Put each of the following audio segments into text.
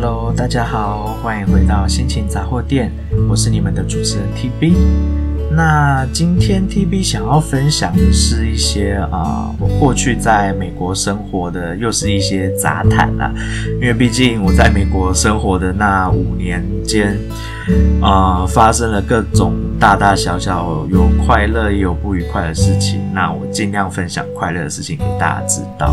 Hello，大家好，欢迎回到心情杂货店，我是你们的主持人 TB。那今天 TB 想要分享的是一些啊、我过去在美国生活的，又是一些杂谈啦。因为毕竟我在美国生活的那五年间，呃，发生了各种大大小小有快乐也有不愉快的事情。那我尽量分享快乐的事情给大家知道。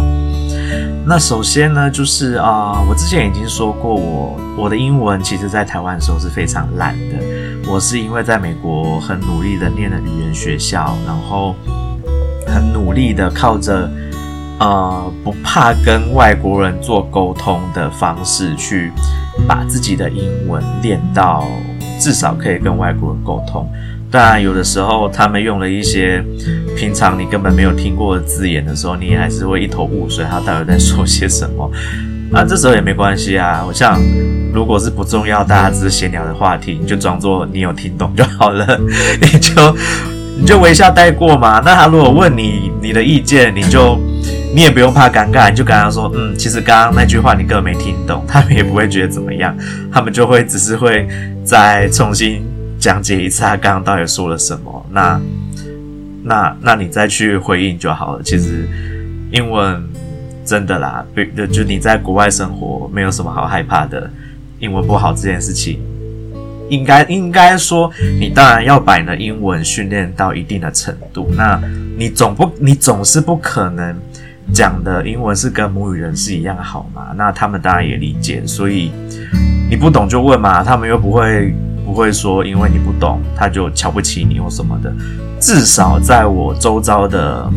那首先呢，就是啊、我之前已经说过我，我我的英文其实在台湾的时候是非常烂的。我是因为在美国很努力的念了语言学校，然后很努力的靠着呃不怕跟外国人做沟通的方式，去把自己的英文练到至少可以跟外国人沟通。当然，有的时候他们用了一些平常你根本没有听过的字眼的时候，你也还是会一头雾水，他到底在说些什么？啊这时候也没关系啊。我想，如果是不重要，大家只是闲聊的话题，你就装作你有听懂就好了，你就你就微笑带过嘛。那他如果问你你的意见，你就你也不用怕尴尬，你就跟他说，嗯，其实刚刚那句话你根本没听懂，他们也不会觉得怎么样，他们就会只是会再重新。讲解一次他刚刚到底说了什么，那那那你再去回应就好了。其实英文真的啦，就你在国外生活没有什么好害怕的。英文不好这件事情，应该应该说，你当然要把你的英文训练到一定的程度。那你总不你总是不可能讲的英文是跟母语人士一样好嘛？那他们当然也理解，所以你不懂就问嘛，他们又不会。不会说因为你不懂，他就瞧不起你或什么的。至少在我周遭的，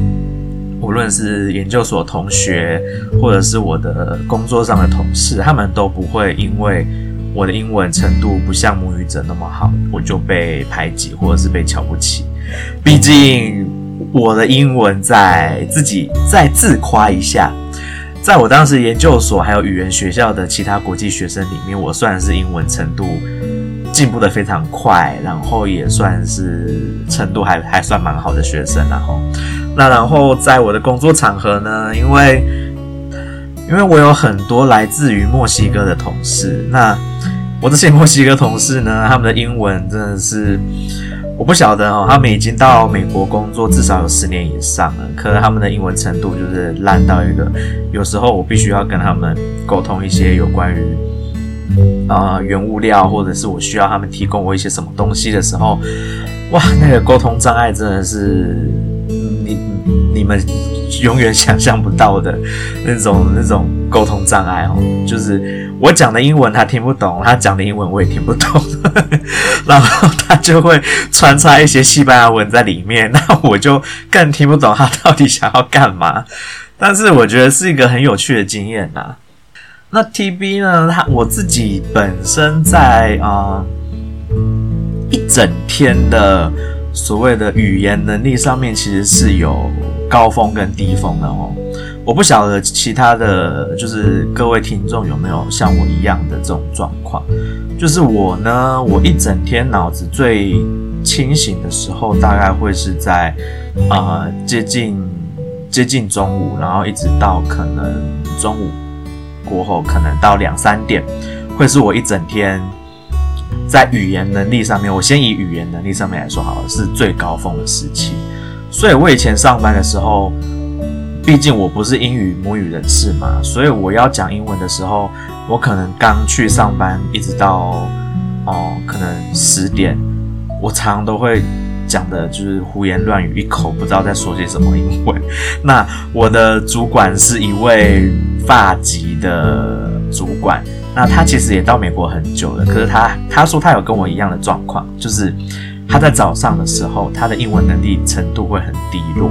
无论是研究所同学，或者是我的工作上的同事，他们都不会因为我的英文程度不像母语者那么好，我就被排挤或者是被瞧不起。毕竟我的英文在自己再自夸一下，在我当时研究所还有语言学校的其他国际学生里面，我算是英文程度。进步的非常快，然后也算是程度还还算蛮好的学生，然后那然后在我的工作场合呢，因为因为我有很多来自于墨西哥的同事，那我这些墨西哥同事呢，他们的英文真的是我不晓得哦，他们已经到美国工作至少有十年以上了，可是他们的英文程度就是烂到一个，有时候我必须要跟他们沟通一些有关于。啊、原物料，或者是我需要他们提供我一些什么东西的时候，哇，那个沟通障碍真的是你你们永远想象不到的那种那种沟通障碍哦。就是我讲的英文他听不懂，他讲的英文我也听不懂，然后他就会穿插一些西班牙文在里面，那我就更听不懂他到底想要干嘛。但是我觉得是一个很有趣的经验呐。那 TB 呢？他我自己本身在啊、一整天的所谓的语言能力上面，其实是有高峰跟低峰的哦。我不晓得其他的就是各位听众有没有像我一样的这种状况。就是我呢，我一整天脑子最清醒的时候，大概会是在啊、接近接近中午，然后一直到可能中午。过后可能到两三点，会是我一整天在语言能力上面，我先以语言能力上面来说好了，是最高峰的时期。所以我以前上班的时候，毕竟我不是英语母语人士嘛，所以我要讲英文的时候，我可能刚去上班，一直到哦，可能十点，我常常都会讲的就是胡言乱语，一口不知道在说些什么英文。那我的主管是一位。发籍的主管，那他其实也到美国很久了，可是他他说他有跟我一样的状况，就是他在早上的时候，他的英文能力程度会很低落，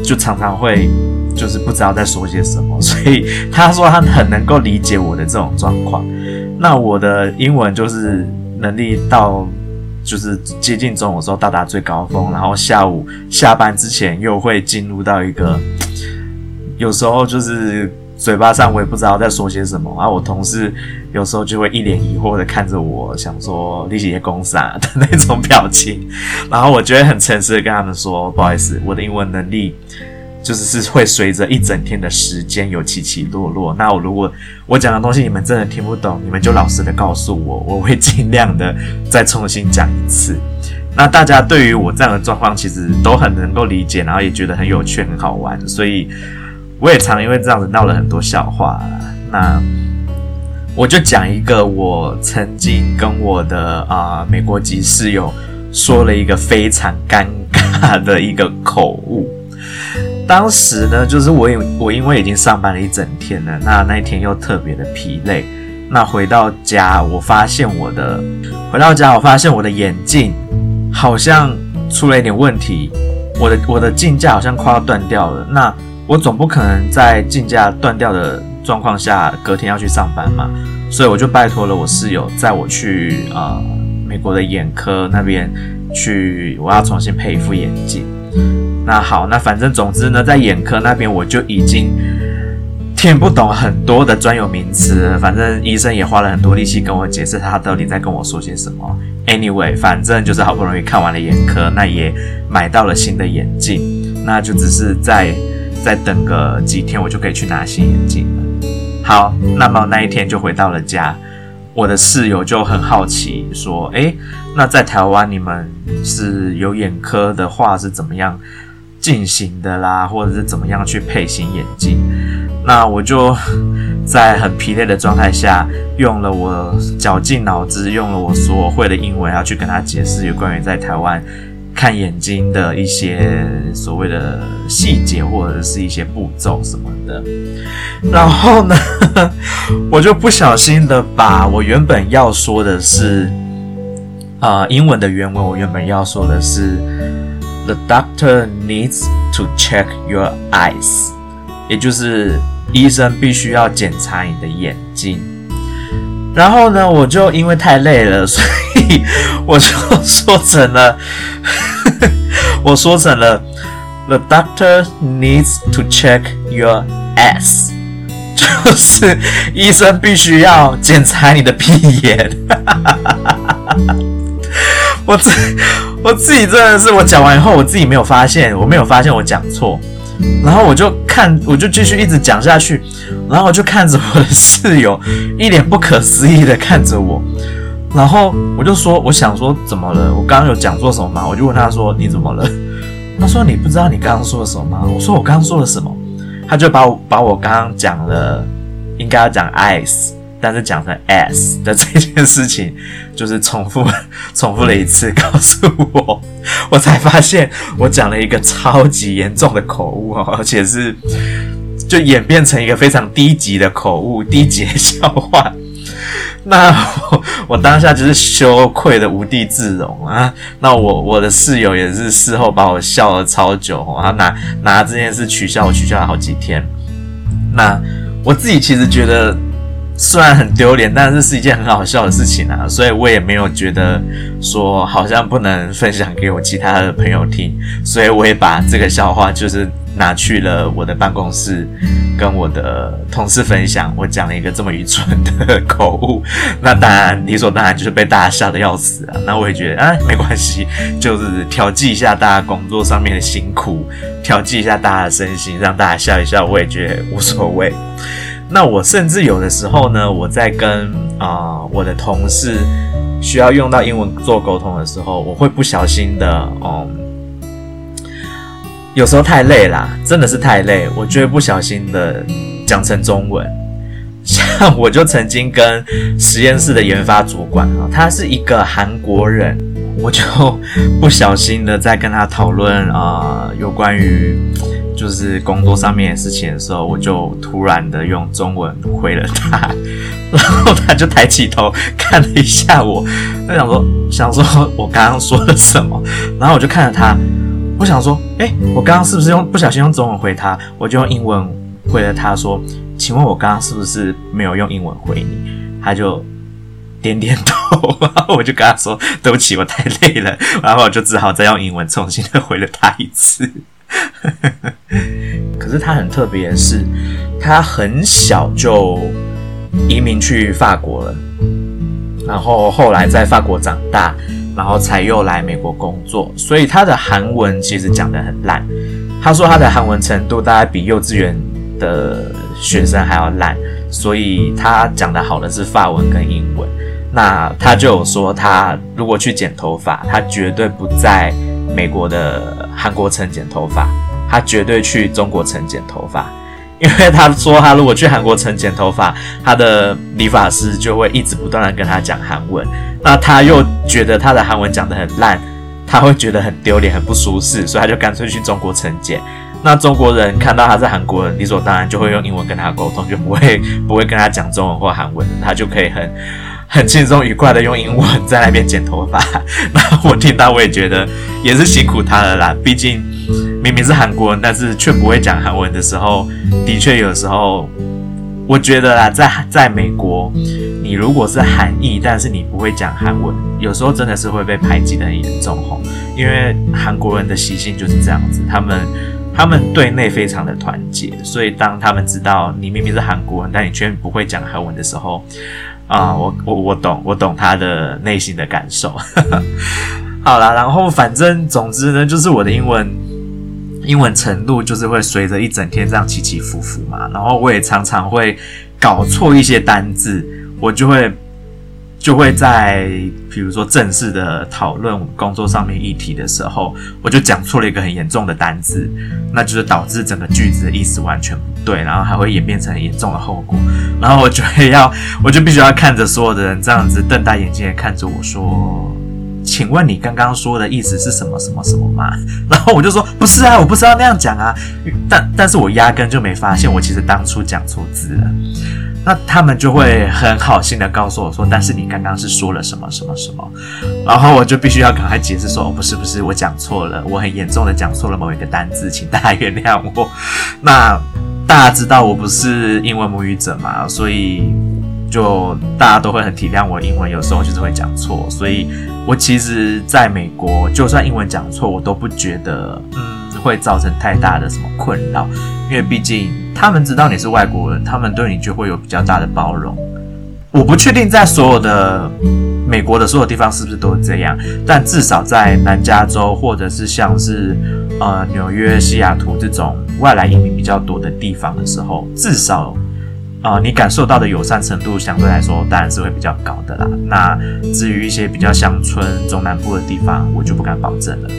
就常常会就是不知道在说些什么，所以他说他很能够理解我的这种状况。那我的英文就是能力到就是接近中午的时候到达最高峰，然后下午下班之前又会进入到一个有时候就是。嘴巴上我也不知道在说些什么，然后我同事有时候就会一脸疑惑的看着我，想说你是在说啥 的那种表情，然后我就会很诚实的跟他们说，不好意思，我的英文能力就是是会随着一整天的时间有起起落落。那我如果我讲的东西你们真的听不懂，你们就老实的告诉我，我会尽量的再重新讲一次。那大家对于我这样的状况，其实都很能够理解，然后也觉得很有趣、很好玩，所以我也常因为这样子闹了很多笑话。那我就讲一个我曾经跟我的啊、美国籍室友说了一个非常尴尬的一个口误。当时呢，就是我因我因为已经上班了一整天了，那那一天又特别的疲累，那回到家我发现我的回到家我发现我的眼镜。好像出了一点问题，我的我的镜架好像快要断掉了。那我总不可能在镜架断掉的状况下隔天要去上班嘛，所以我就拜托了我室友载我去呃美国的眼科那边去，我要重新配一副眼镜。那好，那反正总之呢，在眼科那边我就已经。听不懂很多的专有名词，反正医生也花了很多力气跟我解释他到底在跟我说些什么。Anyway，反正就是好不容易看完了眼科，那也买到了新的眼镜，那就只是再再等个几天，我就可以去拿新眼镜了。好，那么那一天就回到了家，我的室友就很好奇说：“诶，那在台湾你们是有眼科的话是怎么样进行的啦，或者是怎么样去配型眼镜？”那我就在很疲累的状态下，用了我绞尽脑汁，用了我所会的英文，要去跟他解释有关于在台湾看眼睛的一些所谓的细节，或者是一些步骤什么的。然后呢，我就不小心的把我原本要说的是，啊、英文的原文，我原本要说的是，The doctor needs to check your eyes，也就是。医生必须要检查你的眼睛，然后呢，我就因为太累了，所以我就说成了，我说成了，The doctor needs to check your ass，就是医生必须要检查你的屁眼。我自我自己真的是，我讲完以后，我自己没有发现，我没有发现我讲错。然后我就看，我就继续一直讲下去，然后我就看着我的室友，一脸不可思议的看着我，然后我就说，我想说怎么了？我刚刚有讲错什么吗？我就问他说，你怎么了？他说，你不知道你刚刚说了什么吗？我说，我刚刚说了什么？他就把我把我刚刚讲了，应该要讲 ice。但是讲成 s 的这件事情，就是重复 重复了一次，告诉我，我才发现我讲了一个超级严重的口误哦，而且是就演变成一个非常低级的口误、低级的笑话。那我当下就是羞愧的无地自容啊！那我我的室友也是事后把我笑了超久哦，他拿拿这件事取笑我，取笑了好几天。那我自己其实觉得。虽然很丢脸，但是是一件很好笑的事情啊，所以我也没有觉得说好像不能分享给我其他的朋友听，所以我也把这个笑话就是拿去了我的办公室，跟我的同事分享。我讲了一个这么愚蠢的口误，那当然理所当然就是被大家笑得要死啊。那我也觉得啊，没关系，就是调剂一下大家工作上面的辛苦，调剂一下大家的身心，让大家笑一笑，我也觉得无所谓。那我甚至有的时候呢，我在跟啊、我的同事需要用到英文做沟通的时候，我会不小心的，嗯，有时候太累啦，真的是太累，我就会不小心的讲成中文。像 我就曾经跟实验室的研发主管啊，他是一个韩国人，我就不小心的在跟他讨论啊、有关于。就是工作上面的事情的时候，我就突然的用中文回了他，然后他就抬起头看了一下我，他想说想说我刚刚说了什么，然后我就看着他，我想说，诶，我刚刚是不是用不小心用中文回他？我就用英文回了他说，请问我刚刚是不是没有用英文回你？他就点点头，然后我就跟他说，对不起，我太累了，然后我就只好再用英文重新的回了他一次。可是他很特别的是，他很小就移民去法国了，然后后来在法国长大，然后才又来美国工作，所以他的韩文其实讲得很烂。他说他的韩文程度大概比幼稚园的学生还要烂，所以他讲的好的是法文跟英文。那他就有说，他如果去剪头发，他绝对不在美国的韩国城剪头发，他绝对去中国城剪头发。因为他说，他如果去韩国城剪头发，他的理发师就会一直不断的跟他讲韩文，那他又觉得他的韩文讲得很烂，他会觉得很丢脸、很不舒适，所以他就干脆去中国城剪。那中国人看到他是韩国人，理所当然就会用英文跟他沟通，就不会不会跟他讲中文或韩文，他就可以很很轻松愉快的用英文在那边剪头发。那我听到我也觉得也是辛苦他了啦，毕竟。明明是韩国人，但是却不会讲韩文的时候，的确有时候，我觉得啦，在在美国，你如果是韩裔，但是你不会讲韩文，有时候真的是会被排挤得很严重吼。因为韩国人的习性就是这样子，他们他们对内非常的团结，所以当他们知道你明明是韩国人，但你却不会讲韩文的时候，啊，我我我懂，我懂他的内心的感受。好啦，然后反正总之呢，就是我的英文。英文程度就是会随着一整天这样起起伏伏嘛，然后我也常常会搞错一些单字，我就会就会在比如说正式的讨论工作上面议题的时候，我就讲错了一个很严重的单字，那就是导致整个句子的意思完全不对，然后还会演变成很严重的后果，然后我就会要我就必须要看着所有的人这样子瞪大眼睛看着我说。请问你刚刚说的意思是什么什么什么吗？然后我就说不是啊，我不知道那样讲啊。但但是我压根就没发现，我其实当初讲错字了。那他们就会很好心的告诉我说，但是你刚刚是说了什么什么什么。然后我就必须要赶快解释说，哦，不是不是，我讲错了，我很严重的讲错了某一个单字，请大家原谅我。那大家知道我不是英文母语者嘛，所以。就大家都会很体谅我英文，有时候就是会讲错，所以我其实在美国，就算英文讲错，我都不觉得嗯会造成太大的什么困扰，因为毕竟他们知道你是外国人，他们对你就会有比较大的包容。我不确定在所有的美国的所有地方是不是都是这样，但至少在南加州或者是像是呃纽约、西雅图这种外来移民比较多的地方的时候，至少。啊、你感受到的友善程度相对来说当然是会比较高的啦。那至于一些比较乡村、中南部的地方，我就不敢保证了。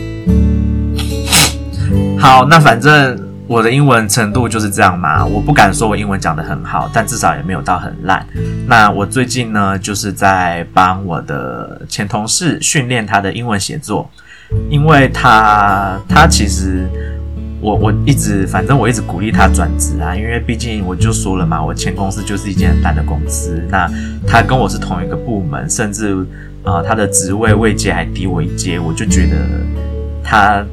好，那反正我的英文程度就是这样嘛。我不敢说我英文讲得很好，但至少也没有到很烂。那我最近呢，就是在帮我的前同事训练他的英文写作，因为他他其实。我我一直，反正我一直鼓励他转职啊，因为毕竟我就说了嘛，我前公司就是一间很大的公司。那他跟我是同一个部门，甚至啊、呃，他的职位位阶还低我一阶，我就觉得他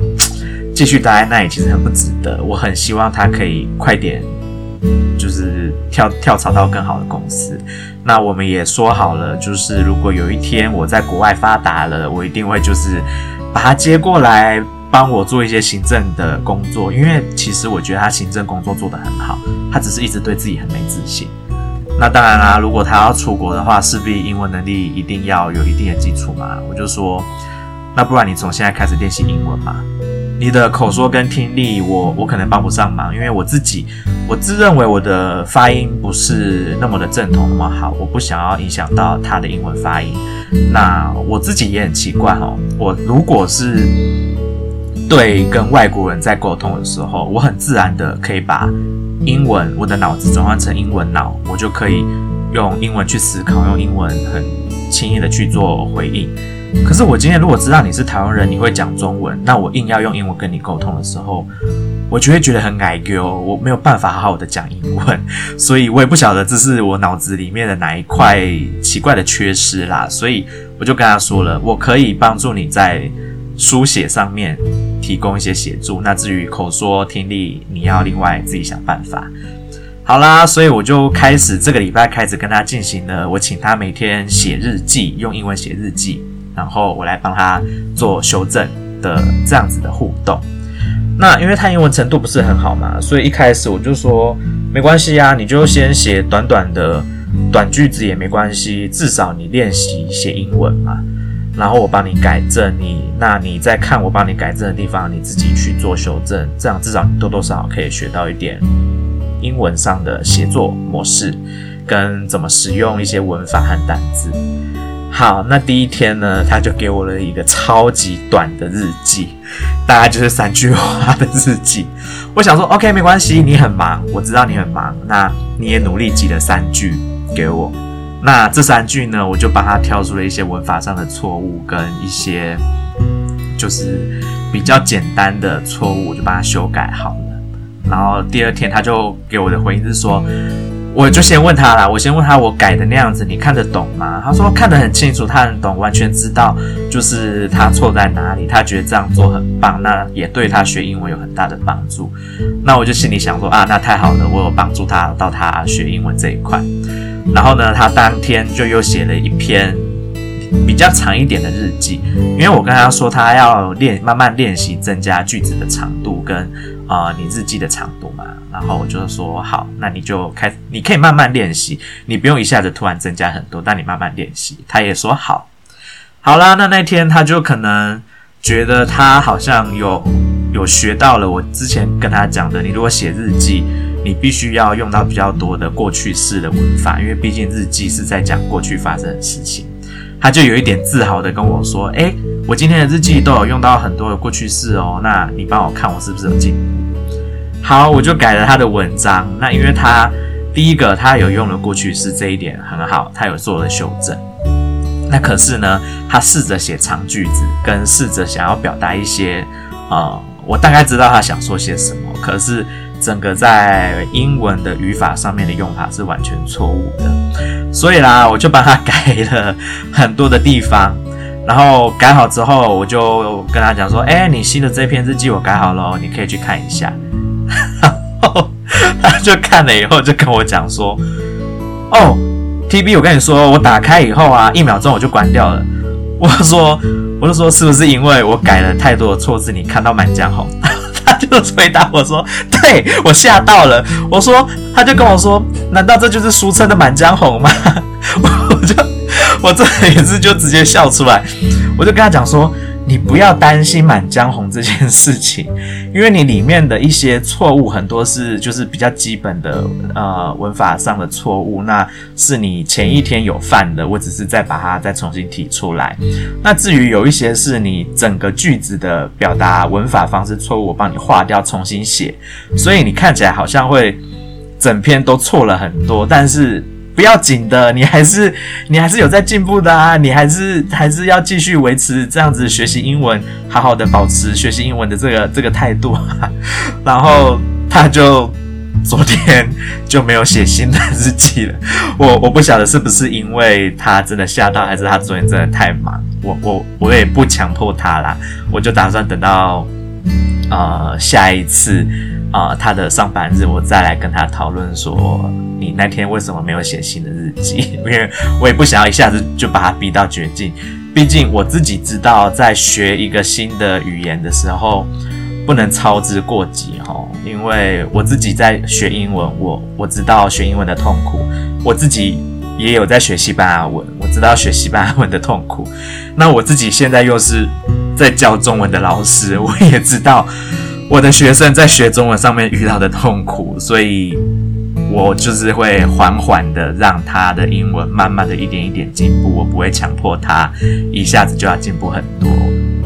继续待在那里其实很不值得。我很希望他可以快点，就是跳跳槽到更好的公司。那我们也说好了，就是如果有一天我在国外发达了，我一定会就是把他接过来。帮我做一些行政的工作，因为其实我觉得他行政工作做得很好，他只是一直对自己很没自信。那当然啦，如果他要出国的话，势必英文能力一定要有一定的基础嘛。我就说，那不然你从现在开始练习英文嘛。你的口说跟听力我，我我可能帮不上忙，因为我自己我自认为我的发音不是那么的正统那么好，我不想要影响到他的英文发音。那我自己也很奇怪哦，我如果是。对，跟外国人在沟通的时候，我很自然的可以把英文，我的脑子转换成英文脑，我就可以用英文去思考，用英文很轻易的去做回应。可是我今天如果知道你是台湾人，你会讲中文，那我硬要用英文跟你沟通的时候，我就会觉得很矮，我没有办法好好的讲英文，所以我也不晓得这是我脑子里面的哪一块奇怪的缺失啦，所以我就跟他说了，我可以帮助你在书写上面。提供一些协助，那至于口说听力，你要另外自己想办法。好啦，所以我就开始这个礼拜开始跟他进行了，我请他每天写日记，用英文写日记，然后我来帮他做修正的这样子的互动。那因为他英文程度不是很好嘛，所以一开始我就说没关系啊，你就先写短短的短句子也没关系，至少你练习写英文嘛。然后我帮你改正你，那你再看我帮你改正的地方，你自己去做修正，这样至少你多多少少可以学到一点英文上的写作模式，跟怎么使用一些文法和单字。好，那第一天呢，他就给我了一个超级短的日记，大概就是三句话的日记。我想说，OK，没关系，你很忙，我知道你很忙，那你也努力记了三句给我。那这三句呢，我就帮他挑出了一些文法上的错误，跟一些就是比较简单的错误，我就帮他修改好了。然后第二天他就给我的回应是说。我就先问他啦，我先问他，我改的那样子你看得懂吗？他说看得很清楚，他很懂，完全知道就是他错在哪里，他觉得这样做很棒，那也对他学英文有很大的帮助。那我就心里想说啊，那太好了，我有帮助他到他学英文这一块。然后呢，他当天就又写了一篇比较长一点的日记，因为我跟他说他要练，慢慢练习增加句子的长度跟啊、你日记的长度。然后我就说好，那你就开，你可以慢慢练习，你不用一下子突然增加很多，但你慢慢练习。他也说好，好啦，那那天他就可能觉得他好像有有学到了我之前跟他讲的，你如果写日记，你必须要用到比较多的过去式的文法，因为毕竟日记是在讲过去发生的事情。他就有一点自豪的跟我说：“诶，我今天的日记都有用到很多的过去式哦，那你帮我看我是不是有进步？”好，我就改了他的文章。那因为他第一个他有用了过去式，这一点很好，他有做了修正。那可是呢，他试着写长句子，跟试着想要表达一些，呃，我大概知道他想说些什么。可是整个在英文的语法上面的用法是完全错误的。所以啦，我就帮他改了很多的地方。然后改好之后，我就跟他讲说：“哎，你新的这篇日记我改好了，你可以去看一下。”然 后他就看了以后，就跟我讲说：“哦，TB，我跟你说，我打开以后啊，一秒钟我就关掉了。”我说：“我就说是不是因为我改了太多的错字，你看到满江红？” 他就回答我说：“对，我吓到了。”我说：“他就跟我说，难道这就是俗称的满江红吗？”我就我这也是就直接笑出来，我就跟他讲说。你不要担心《满江红》这件事情，因为你里面的一些错误很多是就是比较基本的呃文法上的错误，那是你前一天有犯的，我只是再把它再重新提出来。那至于有一些是你整个句子的表达文法方式错误，我帮你划掉重新写，所以你看起来好像会整篇都错了很多，但是。不要紧的，你还是你还是有在进步的啊，你还是还是要继续维持这样子学习英文，好好的保持学习英文的这个这个态度。然后他就昨天就没有写新的日记了，我我不晓得是不是因为他真的吓到，还是他昨天真的太忙。我我我也不强迫他啦，我就打算等到呃下一次。啊、他的上班日，我再来跟他讨论说，你那天为什么没有写新的日记？因为我也不想要一下子就把他逼到绝境。毕竟我自己知道，在学一个新的语言的时候，不能操之过急哈。因为我自己在学英文，我我知道学英文的痛苦，我自己也有在学西班牙文，我知道学西班牙文的痛苦。那我自己现在又是在教中文的老师，我也知道。我的学生在学中文上面遇到的痛苦，所以我就是会缓缓的让他的英文慢慢的一点一点进步，我不会强迫他一下子就要进步很多。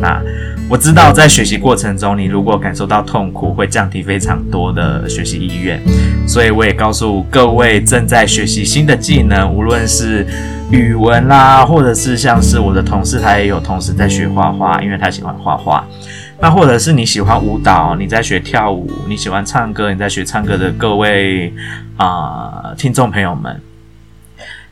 那我知道在学习过程中，你如果感受到痛苦，会降低非常多的学习意愿，所以我也告诉各位正在学习新的技能，无论是语文啦，或者是像是我的同事，他也有同时在学画画，因为他喜欢画画。那或者是你喜欢舞蹈，你在学跳舞；你喜欢唱歌，你在学唱歌的各位啊、听众朋友们，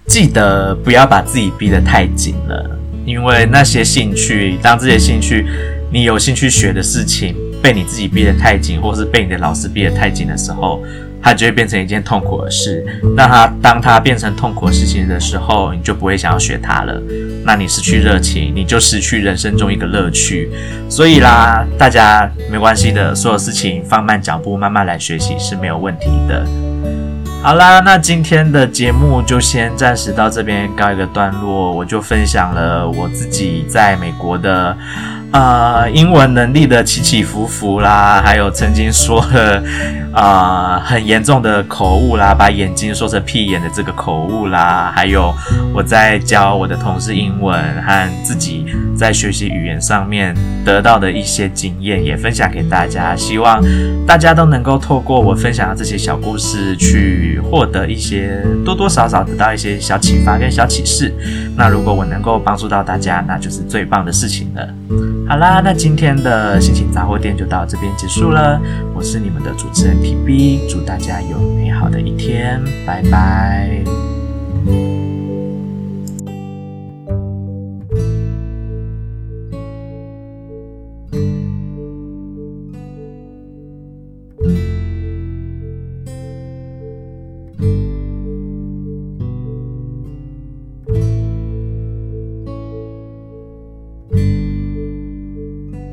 记得不要把自己逼得太紧了，因为那些兴趣，当这些兴趣你有兴趣学的事情被你自己逼得太紧，或是被你的老师逼得太紧的时候。它就会变成一件痛苦的事。那它当它变成痛苦的事情的时候，你就不会想要学它了。那你失去热情，你就失去人生中一个乐趣。所以啦，大家没关系的，所有事情放慢脚步，慢慢来学习是没有问题的。好啦，那今天的节目就先暂时到这边告一个段落。我就分享了我自己在美国的。呃，英文能力的起起伏伏啦，还有曾经说的啊、呃、很严重的口误啦，把眼睛说成屁眼的这个口误啦，还有我在教我的同事英文和自己在学习语言上面得到的一些经验，也分享给大家。希望大家都能够透过我分享的这些小故事，去获得一些多多少少得到一些小启发跟小启示。那如果我能够帮助到大家，那就是最棒的事情了。好啦，那今天的心情杂货店就到这边结束了。我是你们的主持人 TB，祝大家有美好的一天，拜拜。